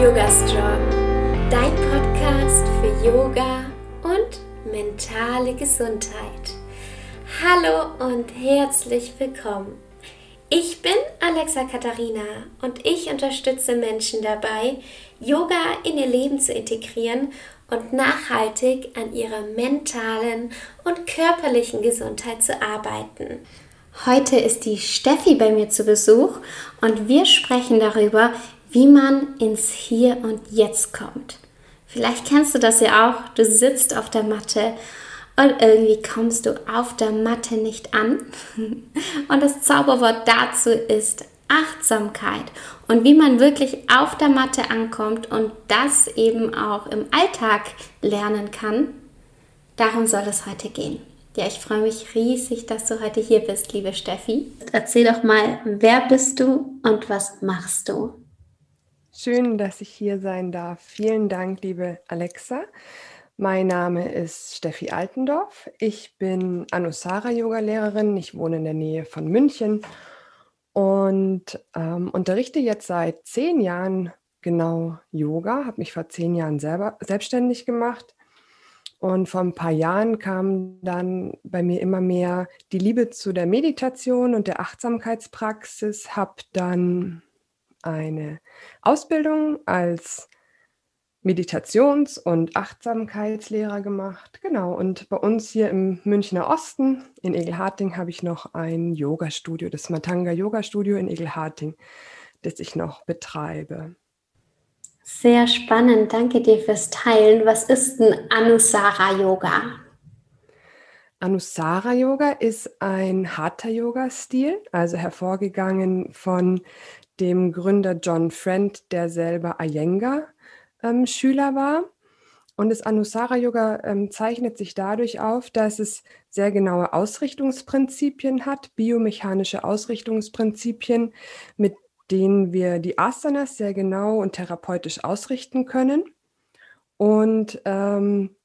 Yoga Strong, dein Podcast für Yoga und mentale Gesundheit. Hallo und herzlich willkommen. Ich bin Alexa Katharina und ich unterstütze Menschen dabei, Yoga in ihr Leben zu integrieren und nachhaltig an ihrer mentalen und körperlichen Gesundheit zu arbeiten. Heute ist die Steffi bei mir zu Besuch und wir sprechen darüber, wie man ins Hier und Jetzt kommt. Vielleicht kennst du das ja auch. Du sitzt auf der Matte und irgendwie kommst du auf der Matte nicht an. Und das Zauberwort dazu ist Achtsamkeit und wie man wirklich auf der Matte ankommt und das eben auch im Alltag lernen kann. Darum soll es heute gehen. Ja, ich freue mich riesig, dass du heute hier bist, liebe Steffi. Erzähl doch mal, wer bist du und was machst du? Schön, dass ich hier sein darf. Vielen Dank, liebe Alexa. Mein Name ist Steffi Altendorf. Ich bin Anusara-Yoga-Lehrerin. Ich wohne in der Nähe von München und ähm, unterrichte jetzt seit zehn Jahren genau Yoga. Habe mich vor zehn Jahren selber selbstständig gemacht. Und vor ein paar Jahren kam dann bei mir immer mehr die Liebe zu der Meditation und der Achtsamkeitspraxis. Habe dann eine Ausbildung als Meditations- und Achtsamkeitslehrer gemacht. Genau, und bei uns hier im Münchner Osten, in Egelharting, habe ich noch ein Yoga-Studio, das Matanga Yoga-Studio in Egelharting, das ich noch betreibe. Sehr spannend, danke dir fürs Teilen. Was ist ein Anusara Yoga? Anusara Yoga ist ein Hatha-Yoga-Stil, also hervorgegangen von dem Gründer John Friend, der selber Iyengar-Schüler ähm, war. Und das Anusara Yoga ähm, zeichnet sich dadurch auf, dass es sehr genaue Ausrichtungsprinzipien hat, biomechanische Ausrichtungsprinzipien, mit denen wir die Asanas sehr genau und therapeutisch ausrichten können. Und ähm,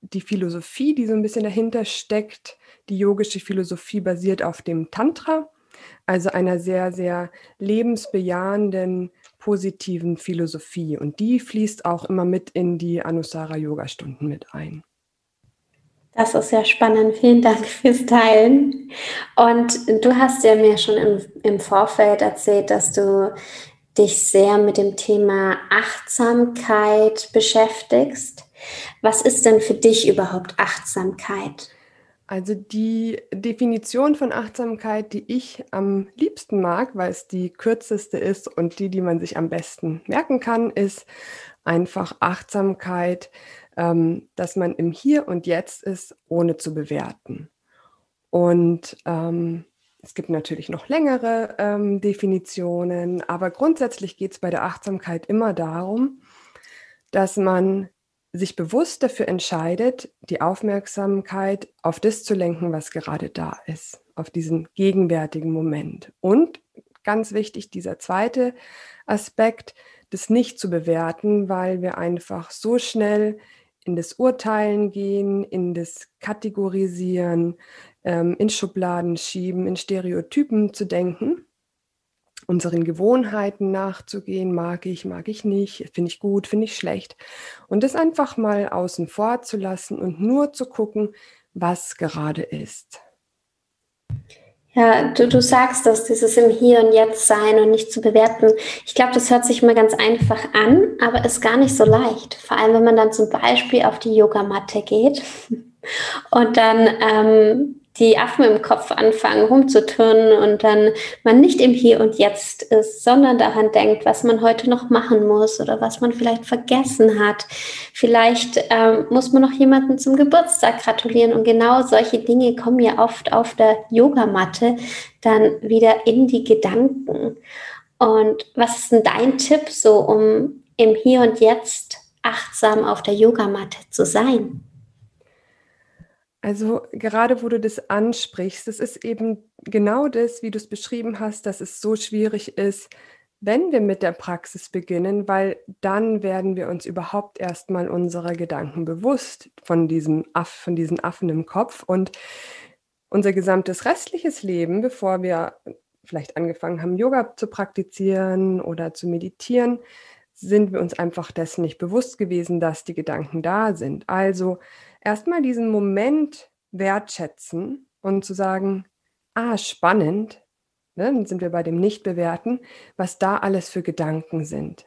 die Philosophie, die so ein bisschen dahinter steckt, die yogische Philosophie basiert auf dem Tantra, also einer sehr, sehr lebensbejahenden, positiven Philosophie. Und die fließt auch immer mit in die Anusara-Yoga-Stunden mit ein. Das ist sehr spannend. Vielen Dank fürs Teilen. Und du hast ja mir schon im, im Vorfeld erzählt, dass du dich sehr mit dem Thema Achtsamkeit beschäftigst. Was ist denn für dich überhaupt Achtsamkeit? Also die Definition von Achtsamkeit, die ich am liebsten mag, weil es die kürzeste ist und die, die man sich am besten merken kann, ist einfach Achtsamkeit, ähm, dass man im Hier und Jetzt ist, ohne zu bewerten. Und ähm, es gibt natürlich noch längere ähm, Definitionen, aber grundsätzlich geht es bei der Achtsamkeit immer darum, dass man sich bewusst dafür entscheidet, die Aufmerksamkeit auf das zu lenken, was gerade da ist, auf diesen gegenwärtigen Moment. Und ganz wichtig, dieser zweite Aspekt, das nicht zu bewerten, weil wir einfach so schnell in das Urteilen gehen, in das Kategorisieren, ähm, in Schubladen schieben, in Stereotypen zu denken unseren Gewohnheiten nachzugehen, mag ich, mag ich nicht, finde ich gut, finde ich schlecht. Und das einfach mal außen vor zu lassen und nur zu gucken, was gerade ist. Ja, du, du sagst dass dieses im Hier und Jetzt sein und nicht zu bewerten. Ich glaube, das hört sich immer ganz einfach an, aber ist gar nicht so leicht. Vor allem, wenn man dann zum Beispiel auf die Yogamatte geht und dann ähm, die Affen im Kopf anfangen rumzuturnen und dann man nicht im Hier und Jetzt ist, sondern daran denkt, was man heute noch machen muss oder was man vielleicht vergessen hat. Vielleicht ähm, muss man noch jemanden zum Geburtstag gratulieren und genau solche Dinge kommen ja oft auf der Yogamatte dann wieder in die Gedanken. Und was ist denn dein Tipp so, um im Hier und Jetzt achtsam auf der Yogamatte zu sein? Also gerade wo du das ansprichst, das ist eben genau das, wie du es beschrieben hast, dass es so schwierig ist, wenn wir mit der Praxis beginnen, weil dann werden wir uns überhaupt erstmal unserer Gedanken bewusst von diesem Aff, von diesen Affen im Kopf und unser gesamtes restliches Leben, bevor wir vielleicht angefangen haben, Yoga zu praktizieren oder zu meditieren, sind wir uns einfach dessen nicht bewusst gewesen, dass die Gedanken da sind. Also erstmal diesen Moment wertschätzen und zu sagen, ah, spannend, ne, dann sind wir bei dem Nicht-Bewerten, was da alles für Gedanken sind.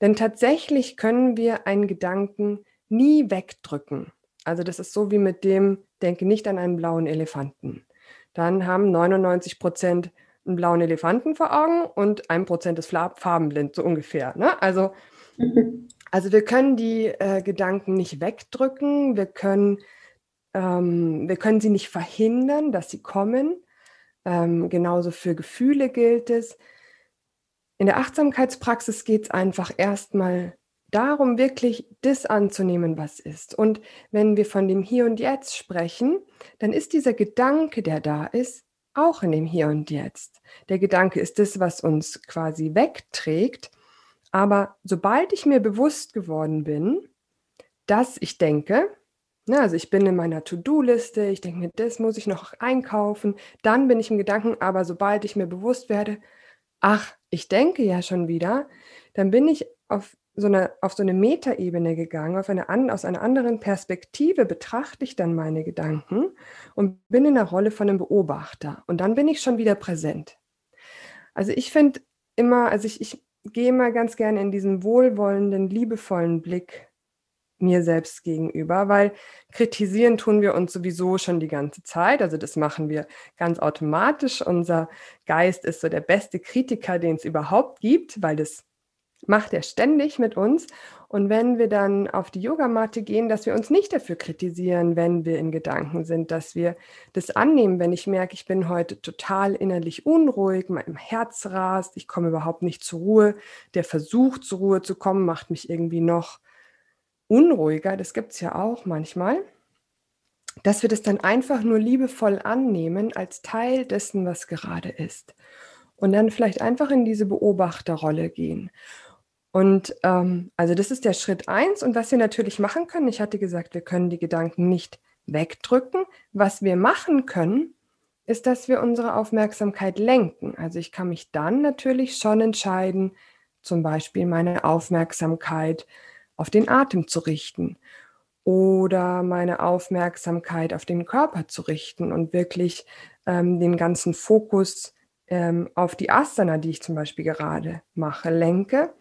Denn tatsächlich können wir einen Gedanken nie wegdrücken. Also das ist so wie mit dem, denke nicht an einen blauen Elefanten. Dann haben 99 Prozent einen blauen Elefanten vor Augen und ein Prozent ist farbenblind, so ungefähr. Ne? Also. also wir können die äh, Gedanken nicht wegdrücken, wir können, ähm, wir können sie nicht verhindern, dass sie kommen. Ähm, genauso für Gefühle gilt es. In der Achtsamkeitspraxis geht es einfach erstmal darum, wirklich das anzunehmen, was ist. Und wenn wir von dem Hier und Jetzt sprechen, dann ist dieser Gedanke, der da ist, auch in dem Hier und Jetzt. Der Gedanke ist das, was uns quasi wegträgt. Aber sobald ich mir bewusst geworden bin, dass ich denke, na, also ich bin in meiner To-Do-Liste, ich denke mir, das muss ich noch einkaufen, dann bin ich im Gedanken, aber sobald ich mir bewusst werde, ach, ich denke ja schon wieder, dann bin ich auf so eine, auf so eine Metaebene gegangen, auf eine, aus einer anderen Perspektive betrachte ich dann meine Gedanken und bin in der Rolle von einem Beobachter. Und dann bin ich schon wieder präsent. Also ich finde immer, also ich, ich gehe immer ganz gerne in diesen wohlwollenden, liebevollen Blick mir selbst gegenüber, weil kritisieren tun wir uns sowieso schon die ganze Zeit. Also das machen wir ganz automatisch. Unser Geist ist so der beste Kritiker, den es überhaupt gibt, weil das macht er ständig mit uns. Und wenn wir dann auf die Yogamatte gehen, dass wir uns nicht dafür kritisieren, wenn wir in Gedanken sind, dass wir das annehmen, wenn ich merke, ich bin heute total innerlich unruhig, mein Herz rast, ich komme überhaupt nicht zur Ruhe, der Versuch zur Ruhe zu kommen macht mich irgendwie noch unruhiger, das gibt es ja auch manchmal, dass wir das dann einfach nur liebevoll annehmen als Teil dessen, was gerade ist. Und dann vielleicht einfach in diese Beobachterrolle gehen. Und ähm, also das ist der Schritt eins. Und was wir natürlich machen können, ich hatte gesagt, wir können die Gedanken nicht wegdrücken. Was wir machen können, ist, dass wir unsere Aufmerksamkeit lenken. Also ich kann mich dann natürlich schon entscheiden, zum Beispiel meine Aufmerksamkeit auf den Atem zu richten oder meine Aufmerksamkeit auf den Körper zu richten und wirklich ähm, den ganzen Fokus ähm, auf die Asana, die ich zum Beispiel gerade mache, lenke.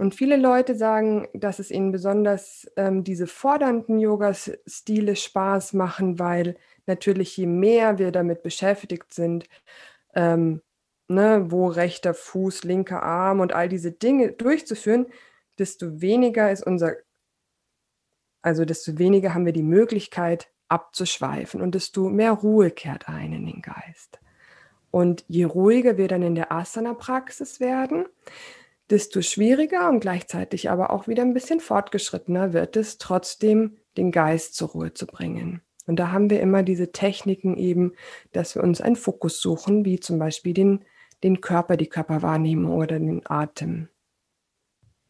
Und viele Leute sagen, dass es ihnen besonders ähm, diese fordernden Yoga-Stile Spaß machen, weil natürlich je mehr wir damit beschäftigt sind, ähm, ne, wo rechter Fuß, linker Arm und all diese Dinge durchzuführen, desto weniger ist unser, also desto weniger haben wir die Möglichkeit abzuschweifen und desto mehr Ruhe kehrt ein in den Geist. Und je ruhiger wir dann in der Asana-Praxis werden, desto schwieriger und gleichzeitig aber auch wieder ein bisschen fortgeschrittener wird es, trotzdem den Geist zur Ruhe zu bringen. Und da haben wir immer diese Techniken eben, dass wir uns einen Fokus suchen, wie zum Beispiel den, den Körper, die Körperwahrnehmung oder den Atem.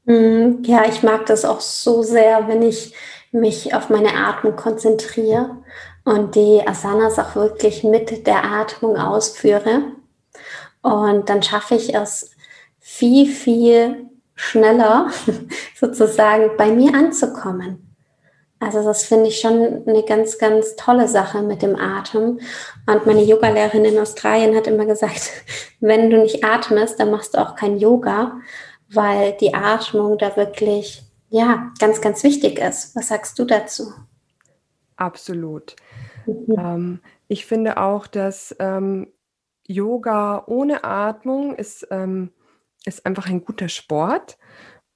Mm, ja, ich mag das auch so sehr, wenn ich mich auf meine Atmung konzentriere und die Asanas auch wirklich mit der Atmung ausführe. Und dann schaffe ich es viel, viel schneller sozusagen bei mir anzukommen. Also das finde ich schon eine ganz, ganz tolle Sache mit dem Atem. Und meine Yogalehrerin in Australien hat immer gesagt, wenn du nicht atmest, dann machst du auch kein Yoga, weil die Atmung da wirklich, ja, ganz, ganz wichtig ist. Was sagst du dazu? Absolut. Mhm. Ähm, ich finde auch, dass ähm, Yoga ohne Atmung ist, ähm, ist einfach ein guter Sport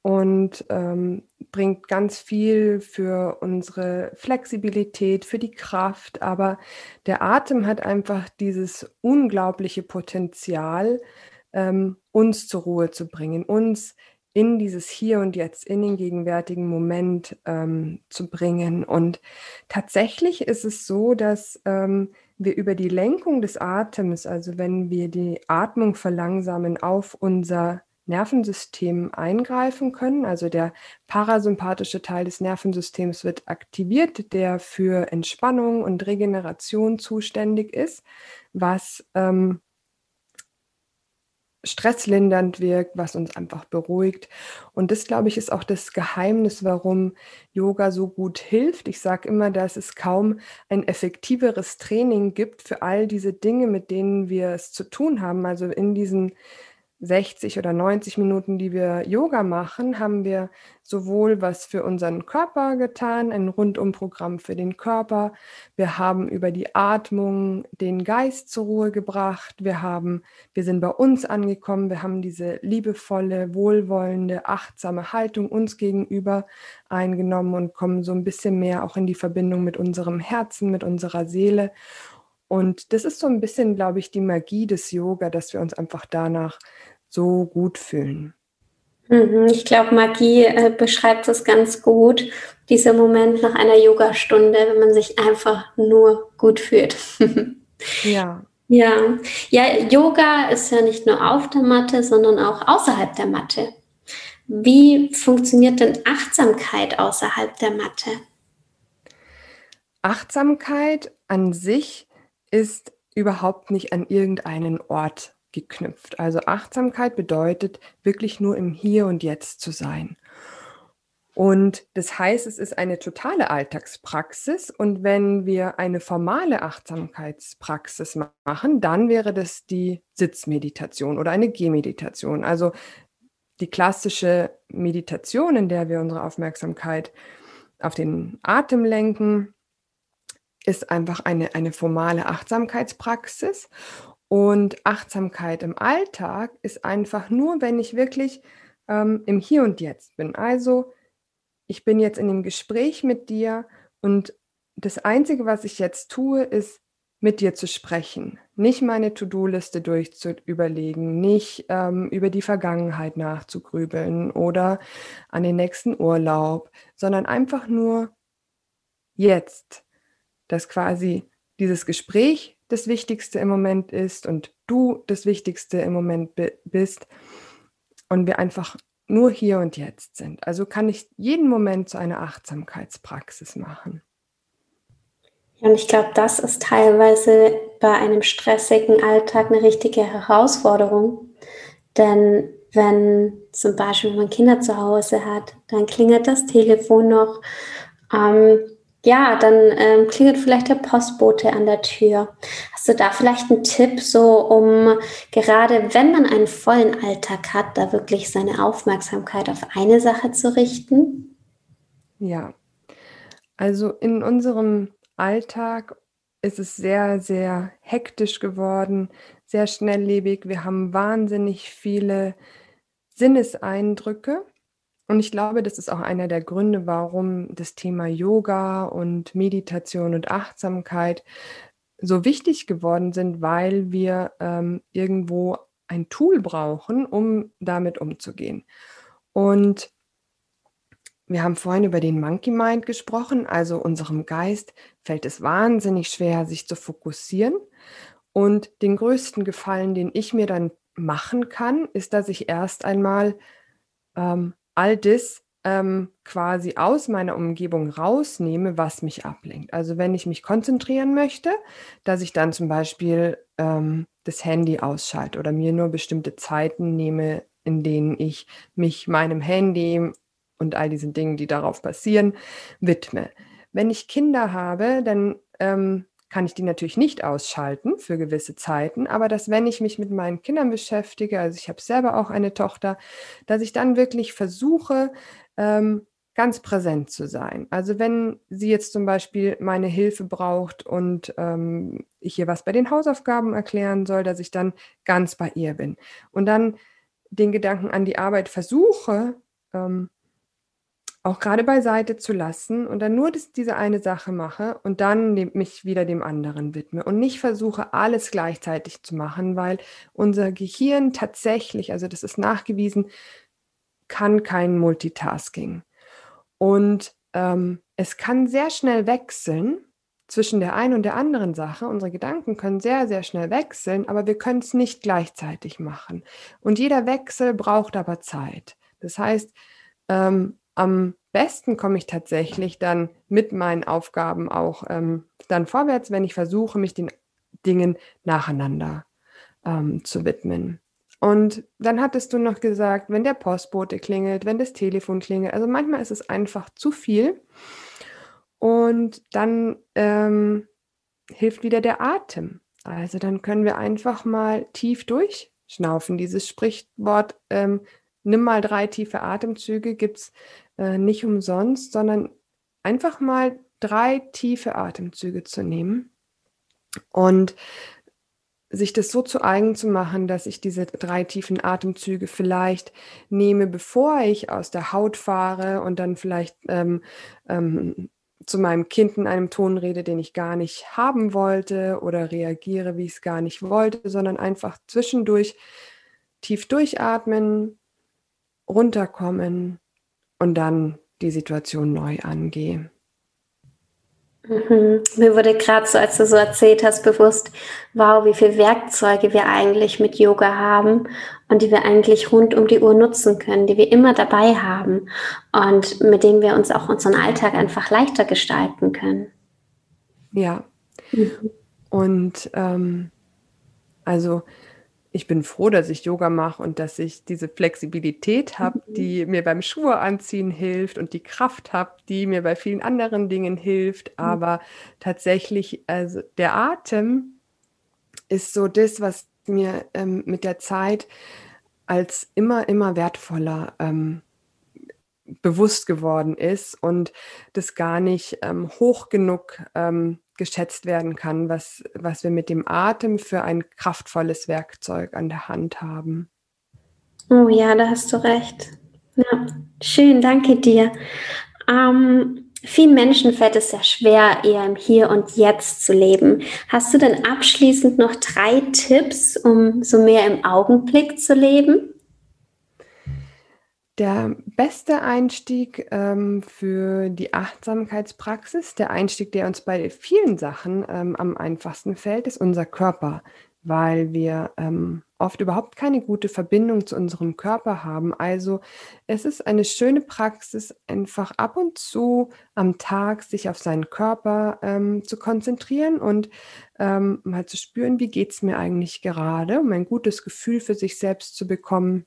und ähm, bringt ganz viel für unsere Flexibilität, für die Kraft. Aber der Atem hat einfach dieses unglaubliche Potenzial, ähm, uns zur Ruhe zu bringen, uns in dieses Hier und Jetzt, in den gegenwärtigen Moment ähm, zu bringen. Und tatsächlich ist es so, dass ähm, wir über die Lenkung des Atems, also wenn wir die Atmung verlangsamen, auf unser Nervensystem eingreifen können. Also der parasympathische Teil des Nervensystems wird aktiviert, der für Entspannung und Regeneration zuständig ist, was ähm, stresslindernd wirkt, was uns einfach beruhigt. Und das, glaube ich, ist auch das Geheimnis, warum Yoga so gut hilft. Ich sage immer, dass es kaum ein effektiveres Training gibt für all diese Dinge, mit denen wir es zu tun haben. Also in diesen 60 oder 90 Minuten, die wir Yoga machen, haben wir sowohl was für unseren Körper getan, ein Rundumprogramm für den Körper. Wir haben über die Atmung den Geist zur Ruhe gebracht. Wir haben, wir sind bei uns angekommen. Wir haben diese liebevolle, wohlwollende, achtsame Haltung uns gegenüber eingenommen und kommen so ein bisschen mehr auch in die Verbindung mit unserem Herzen, mit unserer Seele. Und das ist so ein bisschen, glaube ich, die Magie des Yoga, dass wir uns einfach danach so gut fühlen. Mhm, ich glaube, Magie äh, beschreibt es ganz gut. Dieser Moment nach einer Yogastunde, wenn man sich einfach nur gut fühlt. ja. Ja. Ja, Yoga ist ja nicht nur auf der Matte, sondern auch außerhalb der Matte. Wie funktioniert denn Achtsamkeit außerhalb der Matte? Achtsamkeit an sich ist überhaupt nicht an irgendeinen Ort geknüpft. Also Achtsamkeit bedeutet wirklich nur im Hier und Jetzt zu sein. Und das heißt, es ist eine totale Alltagspraxis. Und wenn wir eine formale Achtsamkeitspraxis machen, dann wäre das die Sitzmeditation oder eine Gehmeditation. Also die klassische Meditation, in der wir unsere Aufmerksamkeit auf den Atem lenken, ist einfach eine, eine formale Achtsamkeitspraxis. Und Achtsamkeit im Alltag ist einfach nur, wenn ich wirklich ähm, im Hier und Jetzt bin. Also ich bin jetzt in dem Gespräch mit dir und das Einzige, was ich jetzt tue, ist mit dir zu sprechen. Nicht meine To-Do-Liste durchzuüberlegen, nicht ähm, über die Vergangenheit nachzugrübeln oder an den nächsten Urlaub, sondern einfach nur jetzt. Dass quasi dieses Gespräch das Wichtigste im Moment ist und du das Wichtigste im Moment bist und wir einfach nur hier und jetzt sind. Also kann ich jeden Moment zu einer Achtsamkeitspraxis machen. Und ich glaube, das ist teilweise bei einem stressigen Alltag eine richtige Herausforderung. Denn wenn zum Beispiel man Kinder zu Hause hat, dann klingelt das Telefon noch. Ähm, ja, dann ähm, klingelt vielleicht der Postbote an der Tür. Hast du da vielleicht einen Tipp, so um gerade wenn man einen vollen Alltag hat, da wirklich seine Aufmerksamkeit auf eine Sache zu richten? Ja, also in unserem Alltag ist es sehr, sehr hektisch geworden, sehr schnelllebig. Wir haben wahnsinnig viele Sinneseindrücke. Und ich glaube, das ist auch einer der Gründe, warum das Thema Yoga und Meditation und Achtsamkeit so wichtig geworden sind, weil wir ähm, irgendwo ein Tool brauchen, um damit umzugehen. Und wir haben vorhin über den Monkey Mind gesprochen, also unserem Geist fällt es wahnsinnig schwer, sich zu fokussieren. Und den größten Gefallen, den ich mir dann machen kann, ist, dass ich erst einmal ähm, all das ähm, quasi aus meiner Umgebung rausnehme, was mich ablenkt. Also wenn ich mich konzentrieren möchte, dass ich dann zum Beispiel ähm, das Handy ausschalte oder mir nur bestimmte Zeiten nehme, in denen ich mich meinem Handy und all diesen Dingen, die darauf passieren, widme. Wenn ich Kinder habe, dann ähm, kann ich die natürlich nicht ausschalten für gewisse Zeiten, aber dass wenn ich mich mit meinen Kindern beschäftige, also ich habe selber auch eine Tochter, dass ich dann wirklich versuche, ähm, ganz präsent zu sein. Also wenn sie jetzt zum Beispiel meine Hilfe braucht und ähm, ich ihr was bei den Hausaufgaben erklären soll, dass ich dann ganz bei ihr bin und dann den Gedanken an die Arbeit versuche, ähm, auch gerade beiseite zu lassen und dann nur das, diese eine Sache mache und dann mich wieder dem anderen widme und nicht versuche, alles gleichzeitig zu machen, weil unser Gehirn tatsächlich, also das ist nachgewiesen, kann kein Multitasking. Und ähm, es kann sehr schnell wechseln zwischen der einen und der anderen Sache. Unsere Gedanken können sehr, sehr schnell wechseln, aber wir können es nicht gleichzeitig machen. Und jeder Wechsel braucht aber Zeit. Das heißt, ähm, am besten komme ich tatsächlich dann mit meinen Aufgaben auch ähm, dann vorwärts, wenn ich versuche, mich den Dingen nacheinander ähm, zu widmen. Und dann hattest du noch gesagt, wenn der Postbote klingelt, wenn das Telefon klingelt, also manchmal ist es einfach zu viel. Und dann ähm, hilft wieder der Atem. Also dann können wir einfach mal tief durchschnaufen. Dieses Sprichwort, ähm, nimm mal drei tiefe Atemzüge, gibt es äh, nicht umsonst, sondern einfach mal drei tiefe Atemzüge zu nehmen und sich das so zu eigen zu machen, dass ich diese drei tiefen Atemzüge vielleicht nehme, bevor ich aus der Haut fahre und dann vielleicht ähm, ähm, zu meinem Kind in einem Ton rede, den ich gar nicht haben wollte oder reagiere, wie ich es gar nicht wollte, sondern einfach zwischendurch tief durchatmen, runterkommen und dann die Situation neu angehen. Mhm. Mir wurde gerade so, als du so erzählt hast, bewusst, wow, wie viele Werkzeuge wir eigentlich mit Yoga haben und die wir eigentlich rund um die Uhr nutzen können, die wir immer dabei haben und mit denen wir uns auch unseren Alltag einfach leichter gestalten können. Ja. Mhm. Und ähm, also ich bin froh, dass ich Yoga mache und dass ich diese Flexibilität habe, mhm. die mir beim Schuhe anziehen hilft und die Kraft habe, die mir bei vielen anderen Dingen hilft. Mhm. Aber tatsächlich, also der Atem ist so das, was mir ähm, mit der Zeit als immer, immer wertvoller ähm, bewusst geworden ist und das gar nicht ähm, hoch genug ähm, geschätzt werden kann, was, was wir mit dem Atem für ein kraftvolles Werkzeug an der Hand haben. Oh ja, da hast du recht. Ja, schön, danke dir. Ähm, vielen Menschen fällt es sehr schwer, eher im Hier und Jetzt zu leben. Hast du denn abschließend noch drei Tipps, um so mehr im Augenblick zu leben? Der beste Einstieg ähm, für die Achtsamkeitspraxis, der Einstieg, der uns bei vielen Sachen ähm, am einfachsten fällt, ist unser Körper, weil wir ähm, oft überhaupt keine gute Verbindung zu unserem Körper haben. Also es ist eine schöne Praxis, einfach ab und zu am Tag sich auf seinen Körper ähm, zu konzentrieren und ähm, mal zu spüren, wie geht es mir eigentlich gerade, um ein gutes Gefühl für sich selbst zu bekommen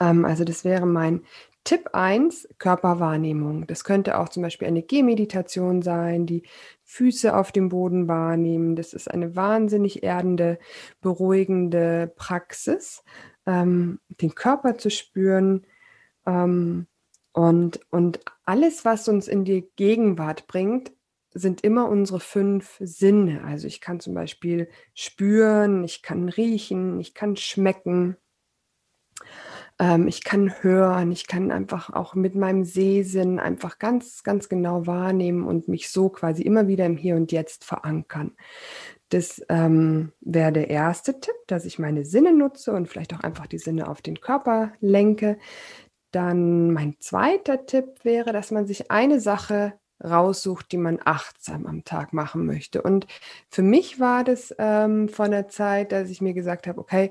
ähm, also das wäre mein Tipp 1, Körperwahrnehmung. Das könnte auch zum Beispiel eine Gehmeditation sein, die Füße auf dem Boden wahrnehmen. Das ist eine wahnsinnig erdende, beruhigende Praxis, ähm, den Körper zu spüren. Ähm, und, und alles, was uns in die Gegenwart bringt, sind immer unsere fünf Sinne. Also ich kann zum Beispiel spüren, ich kann riechen, ich kann schmecken. Ähm, ich kann hören, ich kann einfach auch mit meinem Sehsinn einfach ganz, ganz genau wahrnehmen und mich so quasi immer wieder im Hier und Jetzt verankern. Das ähm, wäre der erste Tipp, dass ich meine Sinne nutze und vielleicht auch einfach die Sinne auf den Körper lenke. Dann mein zweiter Tipp wäre, dass man sich eine Sache raussucht, die man achtsam am Tag machen möchte. Und für mich war das ähm, von der Zeit, dass ich mir gesagt habe, okay,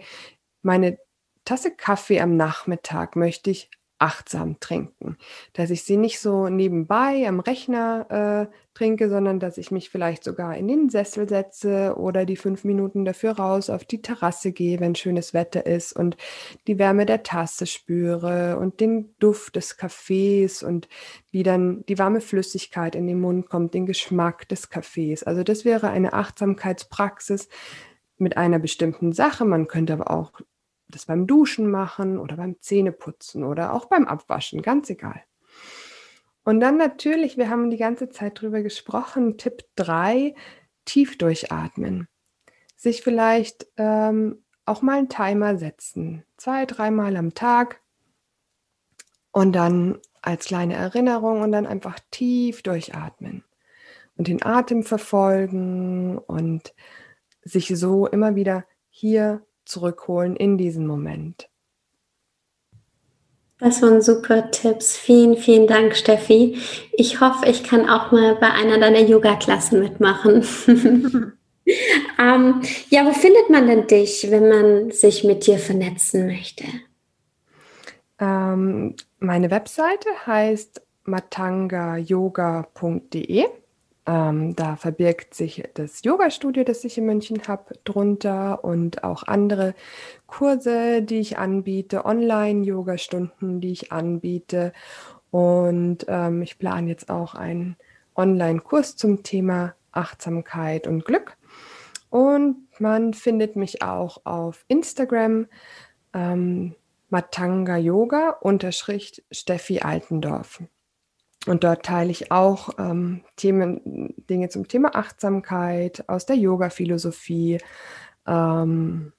meine Tasse Kaffee am Nachmittag möchte ich achtsam trinken. Dass ich sie nicht so nebenbei am Rechner äh, trinke, sondern dass ich mich vielleicht sogar in den Sessel setze oder die fünf Minuten dafür raus auf die Terrasse gehe, wenn schönes Wetter ist und die Wärme der Tasse spüre und den Duft des Kaffees und wie dann die warme Flüssigkeit in den Mund kommt, den Geschmack des Kaffees. Also das wäre eine Achtsamkeitspraxis mit einer bestimmten Sache. Man könnte aber auch das beim Duschen machen oder beim Zähneputzen oder auch beim Abwaschen, ganz egal. Und dann natürlich, wir haben die ganze Zeit drüber gesprochen, Tipp 3, tief durchatmen. Sich vielleicht ähm, auch mal einen Timer setzen, zwei, dreimal am Tag und dann als kleine Erinnerung und dann einfach tief durchatmen und den Atem verfolgen und sich so immer wieder hier zurückholen in diesen Moment. Das waren super Tipps. Vielen, vielen Dank, Steffi. Ich hoffe, ich kann auch mal bei einer deiner Yoga-Klassen mitmachen. ähm, ja, wo findet man denn dich, wenn man sich mit dir vernetzen möchte? Ähm, meine Webseite heißt matangayoga.de Ähm, da verbirgt sich das Yoga-Studio, das ich in München habe, drunter und auch andere Kurse, die ich anbiete, Online-Yoga-Stunden, die ich anbiete. Und ähm, ich plane jetzt auch einen Online-Kurs zum Thema Achtsamkeit und Glück. Und man findet mich auch auf Instagram ähm, Matanga Yoga unterschrift Steffi Altendorf. Und dort teile ich auch ähm, Themen, Dinge zum Thema Achtsamkeit aus der Yoga-Philosophie ähm,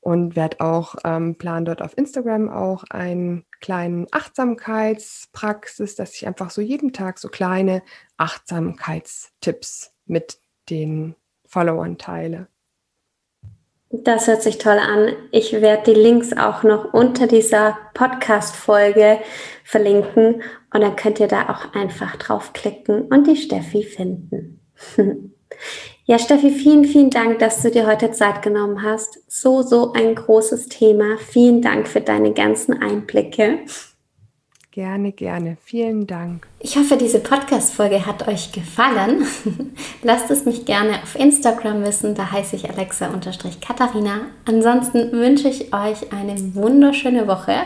und werde auch ähm, plan dort auf Instagram auch einen kleinen Achtsamkeitspraxis, dass ich einfach so jeden Tag so kleine Achtsamkeitstipps mit den Followern teile. Das hört sich toll an. Ich werde die Links auch noch unter dieser Podcast-Folge verlinken und dann könnt ihr da auch einfach draufklicken und die Steffi finden. ja, Steffi, vielen, vielen Dank, dass du dir heute Zeit genommen hast. So, so ein großes Thema. Vielen Dank für deine ganzen Einblicke. Gerne, gerne. Vielen Dank. Ich hoffe, diese Podcast-Folge hat euch gefallen. Lasst es mich gerne auf Instagram wissen. Da heiße ich Alexa-Katharina. Ansonsten wünsche ich euch eine wunderschöne Woche.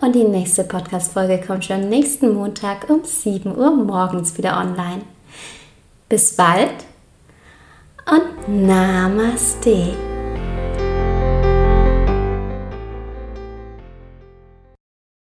Und die nächste Podcast-Folge kommt schon nächsten Montag um 7 Uhr morgens wieder online. Bis bald und Namaste.